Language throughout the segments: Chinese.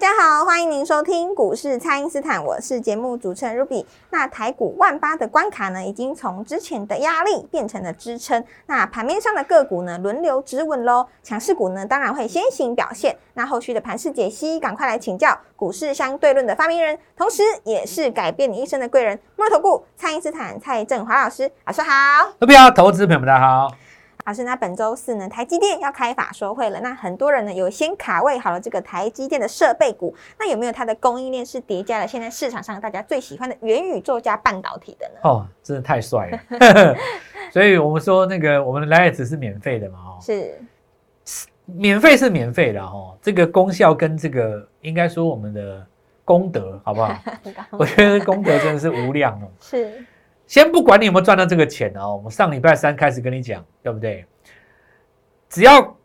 大家好，欢迎您收听股市蔡因斯坦，我是节目主持人 Ruby。那台股万八的关卡呢，已经从之前的压力变成了支撑。那盘面上的个股呢，轮流止稳喽。强势股呢，当然会先行表现。那后续的盘势解析，赶快来请教股市相对论的发明人，同时也是改变你一生的贵人——摩尔投顾蔡因斯坦蔡振华老师。老师好，Ruby 好，投资朋友们大家好。老师，那本周四呢，台积电要开法说会了。那很多人呢有先卡位好了这个台积电的设备股，那有没有它的供应链是叠加了现在市场上大家最喜欢的元宇宙加半导体的呢？哦，真的太帅了！所以我们说那个我们的 Light 是免费的嘛？哦，是，免费是免费的哦。这个功效跟这个应该说我们的功德好不好？我觉得功德真的是无量哦。是。先不管你有没有赚到这个钱哦，我们上礼拜三开始跟你讲，对不对？只要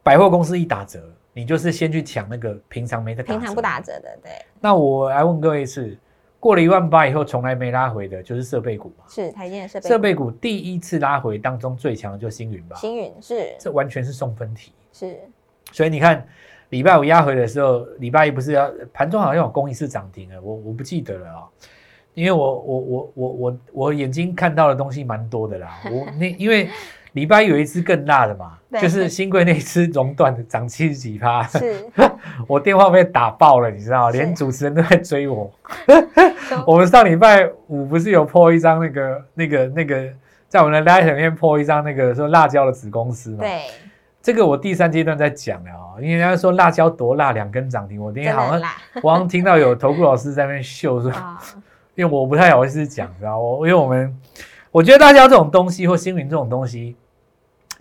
百货公司一打折，你就是先去抢那个平常没得平常不打折的，对。那我来问各位是，过了一万八以后从来没拉回的，就是设备股嘛？是台积电设备。设备股第一次拉回当中最强的就是星云吧？星云是，这完全是送分题。是，所以你看礼拜五压回的时候，礼拜一不是要盘中好像有公益是涨停了，我我不记得了啊。因为我我我我我我眼睛看到的东西蛮多的啦，我那因为礼拜有一只更大的嘛，就是新贵那只熔断的涨七十几趴，是，我电话被打爆了，你知道，连主持人都在追我。我们上礼拜五不是有破一张那个那个那个，在我们的 Light 里面破一张那个说辣椒的子公司嘛，对，这个我第三阶段在讲了啊，因为人家说辣椒多辣，两根涨停，我今天好像我好像听到有投顾老师在那边秀说。因为我不太好意思讲，知道我，因为我们我觉得大家这种东西或星云这种东西，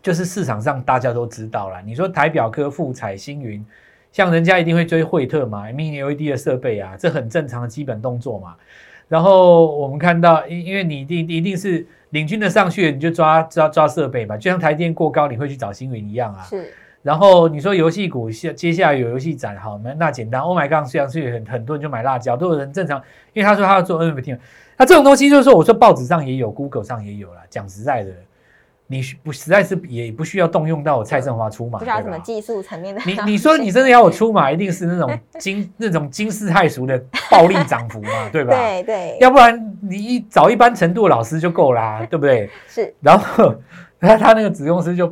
就是市场上大家都知道了。你说台表科、富彩、星云，像人家一定会追惠特嘛，Mini LED 的设备啊，这很正常的基本动作嘛。然后我们看到，因因为你一定一定是领军的上去，你就抓抓抓设备嘛，就像台电过高，你会去找星云一样啊。是。然后你说游戏股下接下来有游戏展，好，那那简单。Oh my god，虽然是很很多人就买辣椒，都有人正常，因为他说他要做 NFT，那这种东西就是说，我说报纸上也有，Google 上也有了。讲实在的，你不实在是也不需要动用到我蔡振华出马，不需要什么技术层面的。你你说你真的要我出马，一定是那种 惊那种惊世骇俗的暴力涨幅嘛，对吧？对对。要不然你一找一般程度的老师就够啦，对不对？是。然后 他他那个子公司就。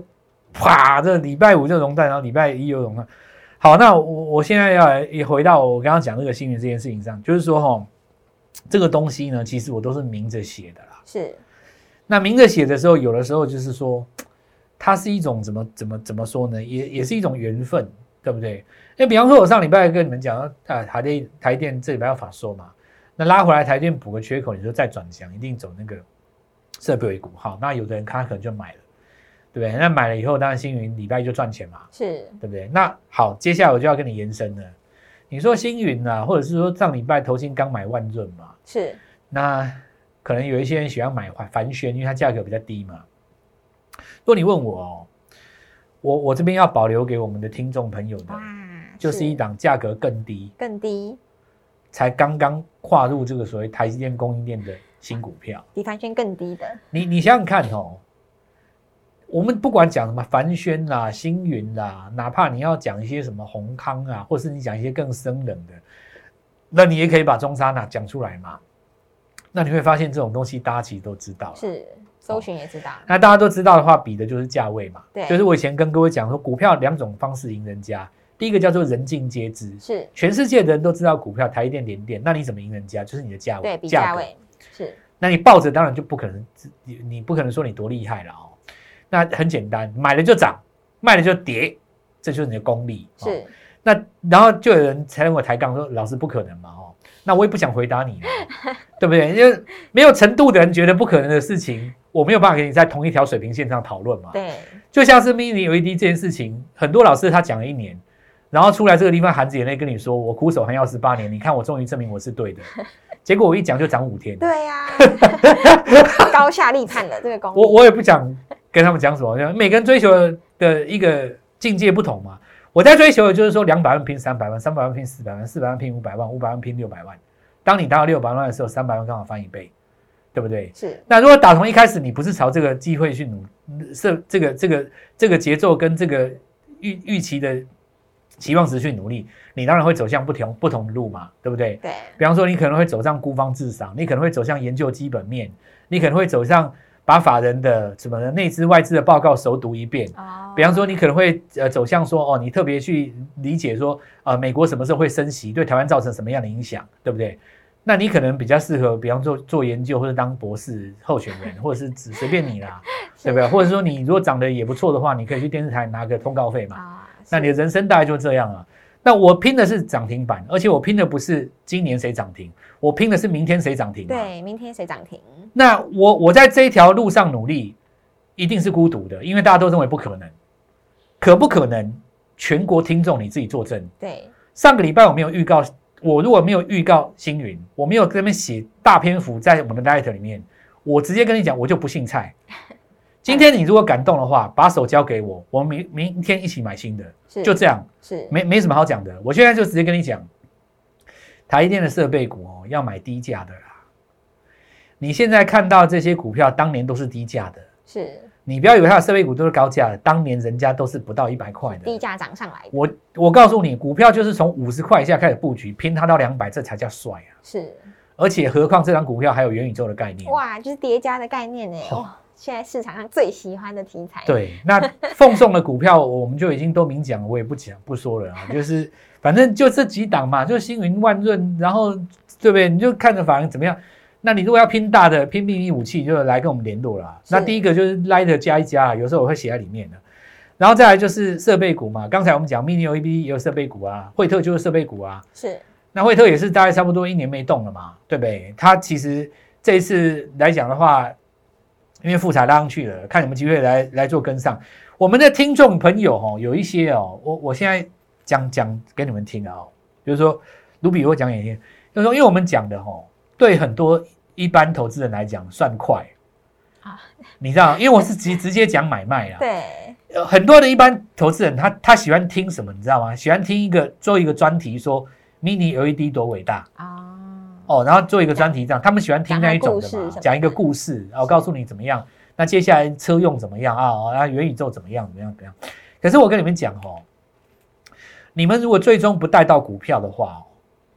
啪！这礼拜五就熔断，然后礼拜一又熔断。好，那我我现在要也回到我刚刚讲这个新闻这件事情上，就是说哈，这个东西呢，其实我都是明着写的啦。是。那明着写的时候，有的时候就是说，它是一种怎么怎么怎么说呢？也也是一种缘分，对不对？那比方说，我上礼拜跟你们讲啊，台电台电这礼拜要法说嘛，那拉回来台电补个缺口，你说再转强，一定走那个设备股。好，那有的人他可能就买了。对不对？那买了以后，当然星云礼拜一就赚钱嘛，是对不对？那好，接下来我就要跟你延伸了。你说星云啊，或者是说上礼拜投信刚买万润嘛，是。那可能有一些人喜欢买环凡轩，因为它价格比较低嘛。如果你问我哦，我我这边要保留给我们的听众朋友的，就是一档价格更低、更低，才刚刚跨入这个所谓台积电供应链的新股票，比凡轩更低的。你你想想看哦。我们不管讲什么凡轩啦、星云啦，哪怕你要讲一些什么宏康啊，或是你讲一些更生冷的，那你也可以把中沙拿讲出来嘛。那你会发现这种东西大家其实都知道，是搜寻也知道。那大家都知道的话，比的就是价位嘛。对，就是我以前跟各位讲说，股票两种方式赢人家，第一个叫做人尽皆知，是全世界的人都知道股票台电联电，那你怎么赢人家？就是你的价位，对比价位是。那你抱着当然就不可能，你你不可能说你多厉害了哦。那很简单，买了就涨，卖了就跌，这就是你的功力。是，那然后就有人才跟我抬杠说：“老师不可能嘛？”哦，那我也不想回答你，对不对？因为没有程度的人觉得不可能的事情，我没有办法跟你在同一条水平线上讨论嘛。对，就像是 mini LED 这件事情，很多老师他讲了一年，然后出来这个地方含着眼泪跟你说，我苦守寒窑十八年，你看我终于证明我是对的。结果我一讲就涨五天。对呀，高下立判的这个功。我我也不想跟他们讲什么，每个人追求的一个境界不同嘛。我在追求的就是说，两百万拼三百万，三百万拼四百万，四百万拼五百万，五百万拼六百万。当你达到六百万的时候，三百万刚好翻一倍，对不对？是。那如果打从一开始你不是朝这个机会去努是这个这个这个节奏跟这个预预期的。期望值去努力，你当然会走向不同不同的路嘛，对不对？对。比方说，你可能会走向孤芳自赏，你可能会走向研究基本面，你可能会走向把法人的什么内资外资的报告熟读一遍。哦。比方说，你可能会呃走向说，哦，你特别去理解说，呃，美国什么时候会升息，对台湾造成什么样的影响，对不对？那你可能比较适合，比方做做研究或者当博士候选人，或者是只随便你啦，对不对？或者说你如果长得也不错的话，你可以去电视台拿个通告费嘛。那你的人生大概就这样啊。那我拼的是涨停板，而且我拼的不是今年谁涨停，我拼的是明天谁涨停。对，明天谁涨停？那我我在这一条路上努力，一定是孤独的，因为大家都认为不可能。可不可能？全国听众你自己作证。对，上个礼拜我没有预告，我如果没有预告星云，我没有这边写大篇幅在我们的 letter 里面，我直接跟你讲，我就不姓蔡。今天你如果感动的话，把手交给我，我们明明天一起买新的，就这样，是没没什么好讲的。我现在就直接跟你讲，台电的设备股哦，要买低价的啦。你现在看到这些股票，当年都是低价的，是你不要以为它的设备股都是高价的，当年人家都是不到一百块的，低价涨上来。我我告诉你，股票就是从五十块以下开始布局，拼它到两百，这才叫帅啊！是，而且何况这张股票还有元宇宙的概念，哇，就是叠加的概念呢。现在市场上最喜欢的题材，对，那奉送的股票 我们就已经都明讲了，我也不讲不说了啊，就是反正就这几档嘛，就星云万润，然后对不对？你就看着反正怎么样？那你如果要拼大的、拼秘密武器，就来跟我们联络了。那第一个就是 Light 加一加，有时候我会写在里面的。然后再来就是设备股嘛，刚才我们讲 Mini LED 也有设备股啊，惠特就是设备股啊。是，那惠特也是大概差不多一年没动了嘛，对不对？它其实这一次来讲的话。因为复查拉上去了，看有没有机会来来做跟上。我们的听众朋友哦，有一些哦，我我现在讲讲给你们听啊，比如说卢比，我讲给你听，就是说，因为我们讲的哦，对很多一般投资人来讲算快啊，你知道，因为我是直直接讲买卖啊，对，很多的一般投资人他他喜欢听什么，你知道吗？喜欢听一个做一个专题说 mini LED 多伟大啊。哦，然后做一个专题这样，他们喜欢听那一种的嘛，讲一个故事，然后告诉你怎么样。那接下来车用怎么样啊？啊，元宇宙怎么样？怎么样？怎么样？可是我跟你们讲哦，你们如果最终不带到股票的话，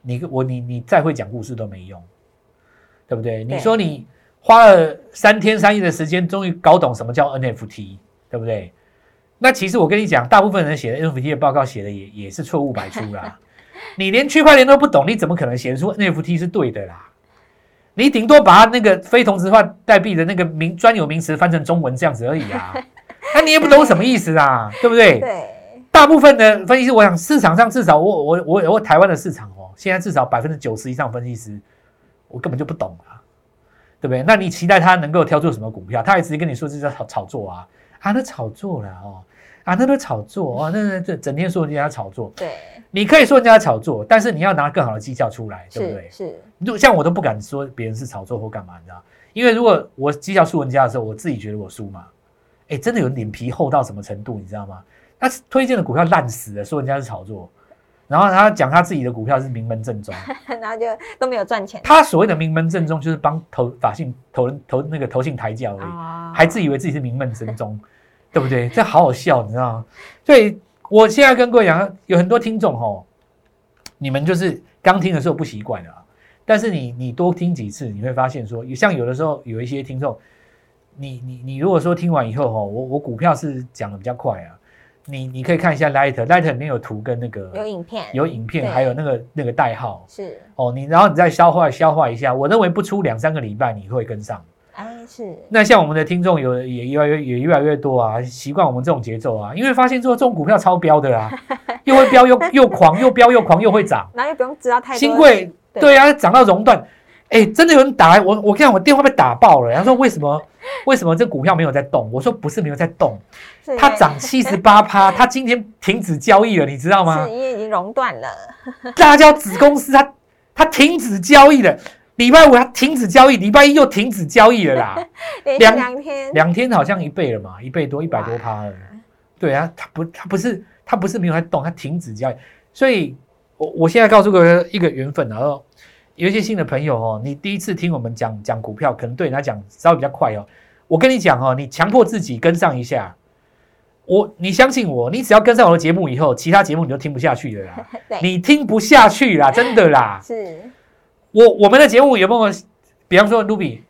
你我你你再会讲故事都没用，对不对？你说你花了三天三夜的时间，终于搞懂什么叫 NFT，对不对？那其实我跟你讲，大部分人写的 NFT 的报告写的也也是错误百出啦。你连区块链都不懂，你怎么可能写出 NFT 是对的啦？你顶多把它那个非同质化代币的那个名专有名词翻成中文这样子而已啊，那你也不懂什么意思啊，对不对？对。大部分的分析师，我想市场上至少我我我我台湾的市场哦，现在至少百分之九十以上分析师，我根本就不懂啊，对不对？那你期待他能够挑出什么股票？他也直接跟你说这叫炒炒作啊，啊，那炒作了哦。啊，那都炒作啊，那那这整天说人家炒作，对，你可以说人家炒作，但是你要拿更好的绩效出来，对不对？是，就像我都不敢说别人是炒作或干嘛，你知道？因为如果我绩效输人家的时候，我自己觉得我输嘛，哎，真的有脸皮厚到什么程度，你知道吗？他推荐的股票烂死了，说人家是炒作，然后他讲他自己的股票是名门正宗，然后就都没有赚钱。他所谓的名门正宗，就是帮投法信投投那个投信抬轿而已，还自以为自己是名门正宗。对不对？这好好笑，你知道吗？所以我现在跟各位讲，有很多听众哦，你们就是刚听的时候不习惯啊。但是你你多听几次，你会发现说，像有的时候有一些听众，你你你如果说听完以后哦，我我股票是讲的比较快啊，你你可以看一下 Light，Light 里面有图跟那个有影片，有影片，还有那个那个代号是哦，你然后你再消化消化一下，我认为不出两三个礼拜你会跟上。哎，是。那像我们的听众有也越来越也越来越多啊，习惯我们这种节奏啊，因为发现之后这种股票超标的啦，又会飙又又狂，又飙又狂又会涨，然后又不用知道太多。新贵对啊，涨到熔断，哎，真的有人打来，我我看我电话被打爆了。他说为什么为什么这股票没有在动？我说不是没有在动，它涨七十八趴，它今天停止交易了，你知道吗？是因为已经熔断了。大家子公司它它停止交易了。礼拜五它停止交易，礼拜一又停止交易了啦。两两天，两天好像一倍了嘛，一倍多，一百多趴了。对啊，它不，它不是，它不是没有在动，它停止交易。所以，我我现在告诉各位一个缘分，然后有一些新的朋友哦，你第一次听我们讲讲股票，可能对你来讲稍微比较快哦。我跟你讲哦，你强迫自己跟上一下，我你相信我，你只要跟上我的节目以后，其他节目你就听不下去了啦。你听不下去啦，真的啦。是。我我们的节目有没有，比方说 Ruby，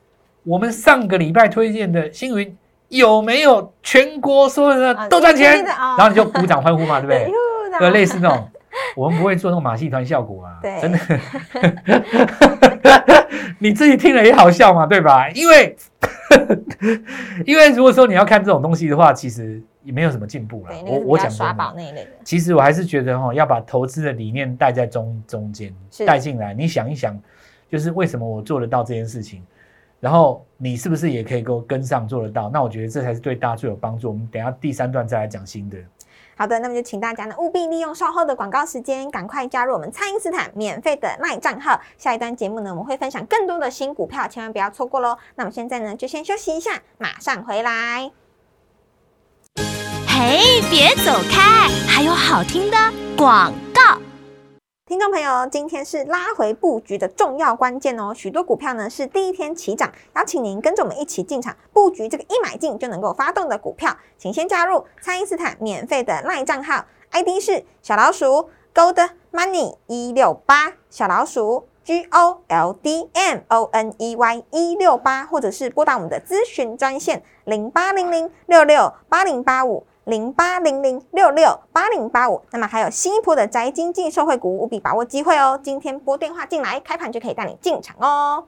我们上个礼拜推荐的星云有没有全国所有的都赚钱？然后你就鼓掌欢呼嘛，对不对？对，类似那种，我们不会做那种马戏团效果啊，真的。你自己听了也好笑嘛，对吧？因为 因为如果说你要看这种东西的话，其实也没有什么进步了。我我讲刷宝那一类的，其实我还是觉得哈，要把投资的理念带在中中间带进来。你想一想。就是为什么我做得到这件事情，然后你是不是也可以够跟上做得到？那我觉得这才是对大家最有帮助。我们等下第三段再来讲新的。好的，那么就请大家呢务必利用稍后的广告时间，赶快加入我们蔡因斯坦免费的赖账号。下一段节目呢，我们会分享更多的新股票，千万不要错过喽。那么现在呢，就先休息一下，马上回来。哎，别走开，还有好听的广告。听众朋友，今天是拉回布局的重要关键哦。许多股票呢是第一天起涨，邀请您跟着我们一起进场布局这个一买进就能够发动的股票，请先加入蔡因斯坦免费的赖账号，ID 是小老鼠 Gold Money 一六八，小老鼠 G O L D M O N E Y 一六八，或者是拨打我们的咨询专线零八零零六六八零八五。零八零零六六八零八五，那么还有新一波的宅经济受惠股，务必把握机会哦！今天拨电话进来，开盘就可以带你进场哦。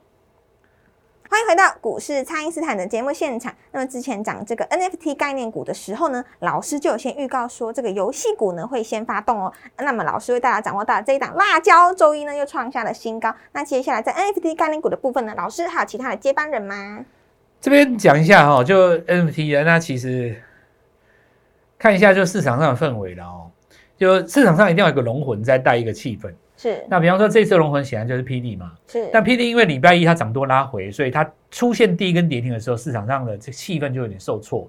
欢迎回到股市，蔡因斯坦的节目现场。那么之前讲这个 NFT 概念股的时候呢，老师就有先预告说，这个游戏股呢会先发动哦。那么老师为大家掌握到这一档辣椒，周一呢又创下了新高。那接下来在 NFT 概念股的部分呢，老师还有其他的接班人吗？这边讲一下哈，就 NFT 啊，那其实。看一下就市场上的氛围了哦，就市场上一定要有个龙魂在带一个气氛。是，那比方说这次龙魂显然就是 PD 嘛。是，但 PD 因为礼拜一它涨多拉回，所以它出现第一根跌停的时候，市场上的这气氛就有点受挫。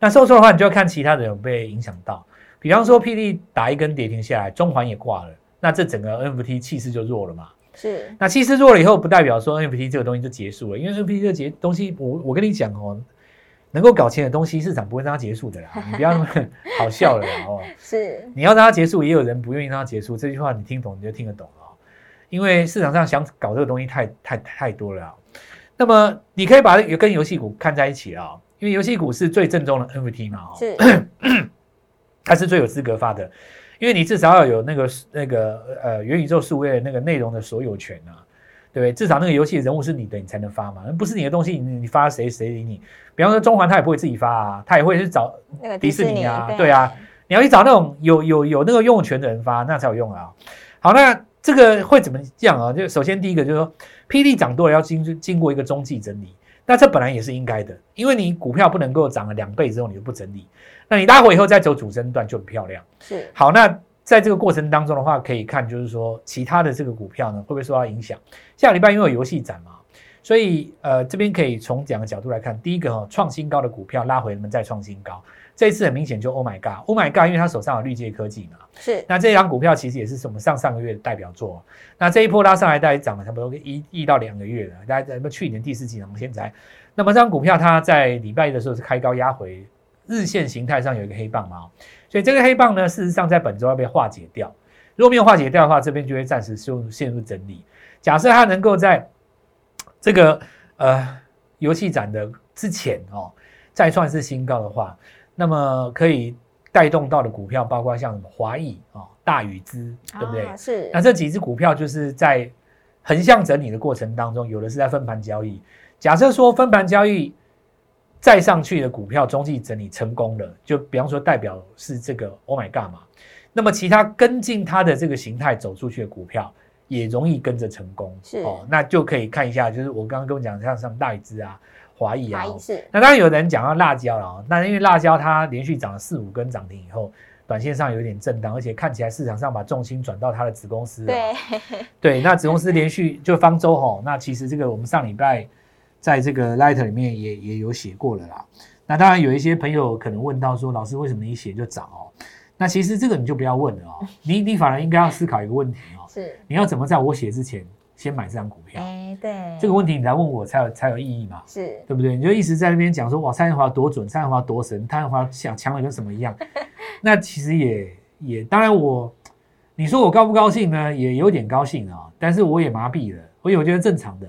那受挫的话，你就要看其他人有被影响到。比方说 PD 打一根跌停下来，中环也挂了，那这整个 NFT 气势就弱了嘛。是，那气势弱了以后，不代表说 NFT 这个东西就结束了，因为 NFT 这个结东西，我我跟你讲哦。能够搞钱的东西，市场不会让它结束的啦。你不要那么好笑了啦哦。是，你要让它结束，也有人不愿意让它结束。这句话你听懂，你就听得懂了。因为市场上想搞这个东西太太太多了。那么你可以把跟游戏股看在一起啊，因为游戏股是最正宗的 NFT 嘛。是，它是最有资格发的，因为你至少要有那个那个呃元宇宙数位那个内容的所有权啊。对不对？至少那个游戏人物是你的，你才能发嘛。那不是你的东西，你你发谁谁理你？比方说中环，他也不会自己发啊，他也会去找迪士尼啊，对啊。你要去找那种有有有那个拥有权的人发，那才有用啊。好，那这个会怎么样啊？就首先第一个就是说，PD 涨多了要经经过一个中继整理，那这本来也是应该的，因为你股票不能够涨了两倍之后你就不整理，那你拉回以后再走主升段就很漂亮。是好，那。在这个过程当中的话，可以看就是说，其他的这个股票呢，会不会受到影响？下礼拜因为有游戏展嘛，所以呃，这边可以从两个角度来看。第一个哈，创新高的股票拉回，我们再创新高。这一次很明显就 Oh my God，Oh my God，因为他手上有绿界科技嘛。是。那这张股票其实也是我们上上个月的代表作。那这一波拉上来，大概涨了差不多一一到两个月了。大家在去年第四季呢，我们现在，那么这张股票它在礼拜一的时候是开高压回，日线形态上有一个黑棒嘛。所以这个黑棒呢，事实上在本周要被化解掉。如果没有化解掉的话，这边就会暂时陷入陷入整理。假设它能够在这个呃游戏展的之前哦，再创是新高的话，那么可以带动到的股票，包括像什么华谊啊、大宇资，对不对？是。那这几只股票就是在横向整理的过程当中，有的是在分盘交易。假设说分盘交易。再上去的股票中继整理成功了，就比方说代表是这个 Oh my God 嘛，那么其他跟进它的这个形态走出去的股票，也容易跟着成功。是。哦，那就可以看一下，就是我刚刚跟我讲像像大禹之啊、华谊啊。是。那当然有人讲到辣椒了哦，那因为辣椒它连续涨了四五根涨停以后，短线上有点震荡，而且看起来市场上把重心转到它的子公司了。对，对，那子公司连续就方舟吼，那其实这个我们上礼拜在这个 Light 里面也也有写过了啦。那当然有一些朋友可能问到说，老师为什么你写就涨哦？那其实这个你就不要问了哦，你你反而应该要思考一个问题哦，是，你要怎么在我写之前先买这张股票？哎，对，这个问题你来问我才有才有意义嘛。是对不对？你就一直在那边讲说哇，蔡振华多准，蔡振华多神，蔡振华想强的跟什么一样。那其实也也，当然我，你说我高不高兴呢？也有点高兴啊，但是我也麻痹了，我也我觉得正常的。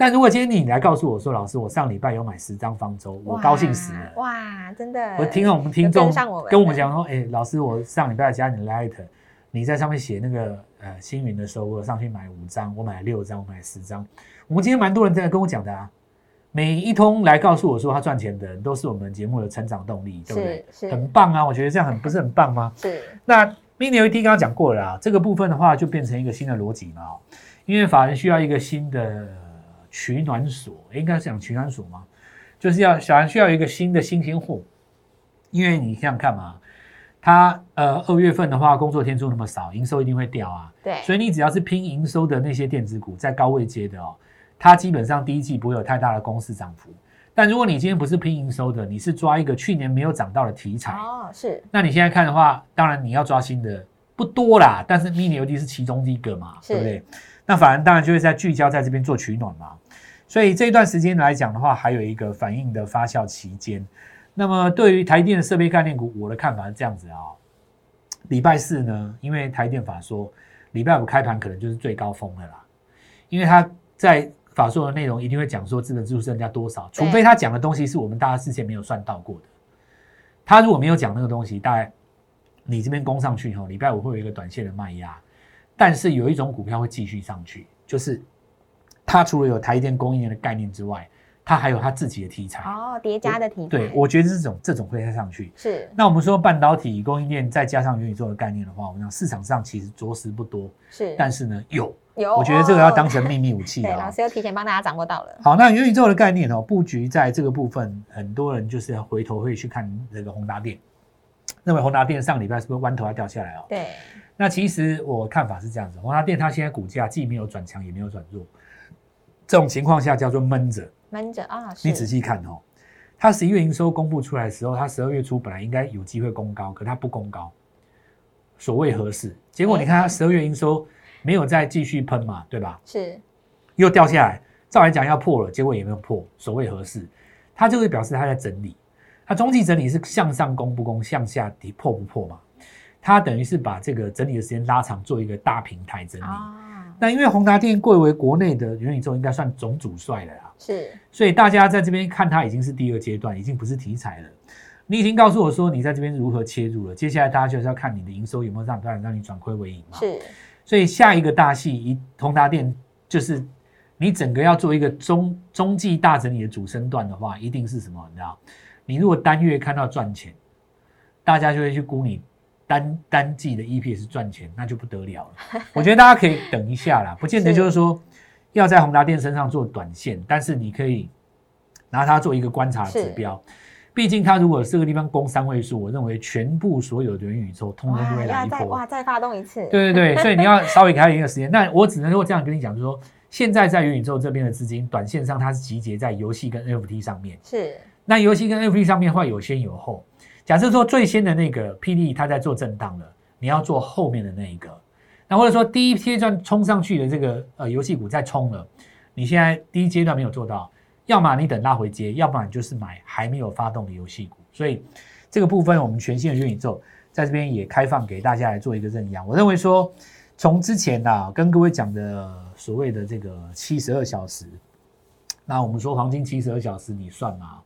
但如果今天你来告诉我说，老师，我上礼拜有买十张方舟，我高兴死了。哇，真的，我听了我们听众跟我们讲说，哎，老师，我上礼拜加你的 Light，你在上面写那个呃星云的时候，我上去买五张，我买六张，我买十张。我们今天蛮多人在跟我讲的啊，每一通来告诉我说他赚钱的人，都是我们节目的成长动力，对不对？很棒啊，我觉得这样很不是很棒吗？是 那 mini LED 刚刚讲过了啊，这个部分的话就变成一个新的逻辑嘛，哦因为法人需要一个新的取暖所，诶应该是讲取暖所吗？就是要小人需要一个新的新鲜货，因为你想想看嘛，它呃二月份的话工作天数那么少，营收一定会掉啊，对，所以你只要是拼营收的那些电子股，在高位接的哦，它基本上第一季不会有太大的公司涨幅。但如果你今天不是拼营收的，你是抓一个去年没有涨到的题材，哦，是那你现在看的话，当然你要抓新的不多啦，但是 mini LED 是其中一个嘛，是对不对？那反而当然就会在聚焦在这边做取暖嘛。所以这一段时间来讲的话，还有一个反应的发酵期间。那么对于台电的设备概念股，我的看法是这样子啊、礼拜四呢，因为台电法说礼拜五开盘可能就是最高峰的啦，因为他在法说的内容一定会讲说资本支出增加多少，除非他讲的东西是我们大家事先没有算到过的。他如果没有讲那个东西，大概你这边攻上去以后，礼拜五会有一个短线的卖压，但是有一种股票会继续上去，就是它除了有台电供应链的概念之外，它还有它自己的题材。哦，叠加的题材，对，我觉得这种这种会再上去。是那我们说半导体供应链再加上元宇宙的概念的话，我们讲市场上其实着实不多，是，但是呢有，有，我觉得这个要当哦成秘密武器对，啊老。师又提前帮大家掌握到了，好，那元宇宙的概念哦，布局在这个部分，很多人就是要回头会去看那个宏达电，认为宏达电上礼拜是不是弯头要掉下来哦？对，那其实我看法是这样子，宏达电它现在股价既没有转强，也没有转弱，这种情况下叫做闷着。闷着啊，你仔细看哦，它十一月营收公布出来的时候，它十二月初本来应该有机会攻高，可它不攻高，所谓何事？结果你看它十二月营收没有再继续喷嘛，对吧？是又掉下来，照来讲要破了，结果也没有破，所谓何事？它就会表示它在整理。它中期整理是向上攻不攻，向下底破不破嘛？它等于是把这个整理的时间拉长，做一个大平台整理。啊，那因为宏达电贵为国内的元宇宙，应该算总主帅了啦。是所以大家在这边看它已经是第二阶段，已经不是题材了。你已经告诉我说你在这边如何切入了，接下来大家就是要看你的营收有没有让让让你转亏为盈嘛。是所以下一个大戏，一宏达电就是你整个要做一个中中继大整理的主升段的话，一定是什么？你知道？你如果单月看到赚钱，大家就会去估你单单季的 EPS 赚钱，那就不得了了。我觉得大家可以等一下啦，不见得就是说要在宏达电身上做短线，但是你可以拿它做一个观察的指是标。毕竟它如果这个地方攻三位数，我认为全部所有的元宇宙通通都会来一波。再哇再发动一次，对对对，所以你要稍微给他一个时间。那我只能够这样跟你讲，就是说，现在在元宇宙这边的资金，短线上它是集结在游戏跟 NFT 上面。是那游戏跟 NFT 上面的话有先有后。假设说最先的那个 PD 它在做震荡了，你要做后面的那一个。那或者说第一阶段冲上去的这个呃游戏股在冲了，你现在第一阶段没有做到，要么你等拉回接，要不然就是买还没有发动的游戏股。所以这个部分我们全新的元宇宙在这边也开放给大家来做一个认养。我认为说，从之前啊跟各位讲的所谓的这个七十二小时，那我们说黄金七十二小时，你算嘛？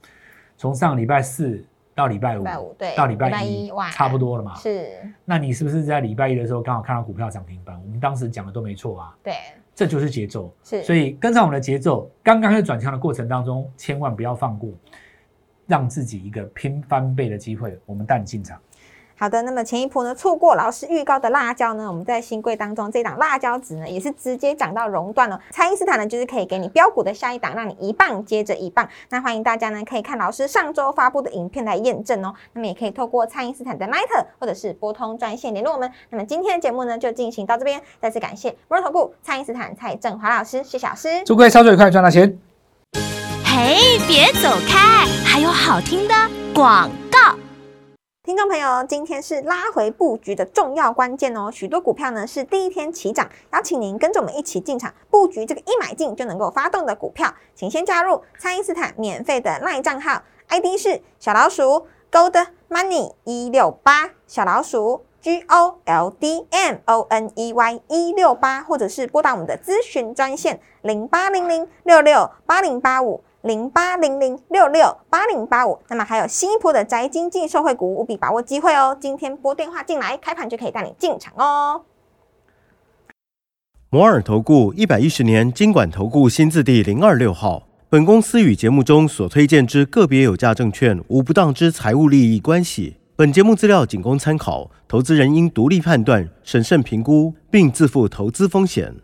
从上礼拜四到礼拜五，对到礼拜一，差不多了嘛。是，那你是不是在礼拜一的时候刚好看到股票涨停板？我们当时讲的都没错啊，对，这就是节奏。是，所以跟上我们的节奏，刚刚在转强的过程当中，千万不要放过，让自己一个拼翻倍的机会。我们带你进场。好的，那么前一波呢错过老师预告的辣椒呢，我们在新贵当中这档辣椒值呢也是直接涨到熔断了。蔡因斯坦呢就是可以给你标股的下一档，让你一棒接着一棒。那欢迎大家呢可以看老师上周发布的影片来验证哦。那么也可以透过蔡因斯坦的 Line 或者是拨通专线联络我们。那么今天的节目呢就进行到这边，再次感谢摩尔投顾蔡因斯坦蔡振华老师，谢谢老师。祝各位操作愉快，赚大钱。嘿，别走开，还有好听的广告。听众朋友，今天是拉回布局的重要关键哦。许多股票呢是第一天起涨，邀请您跟着我们一起进场布局这个一买进就能够发动的股票，请先加入蔡因斯坦免费的赖账号，ID 是小老鼠 Gold Money 一六八，小老鼠 G O L D M O N E Y 一六八，或者是拨打我们的咨询专线零八零零六六八零八五。零八零零六六八零八五，那么还有新一波的宅经济受惠股，务必把握机会哦！今天拨电话进来，开盘就可以带你进场哦。摩尔投顾一百一十年经管投顾新字第零二六号，本公司与节目中所推荐之个别有价证券无不当之财务利益关系。本节目资料仅供参考，投资人应独立判断、审慎评估，并自负投资风险。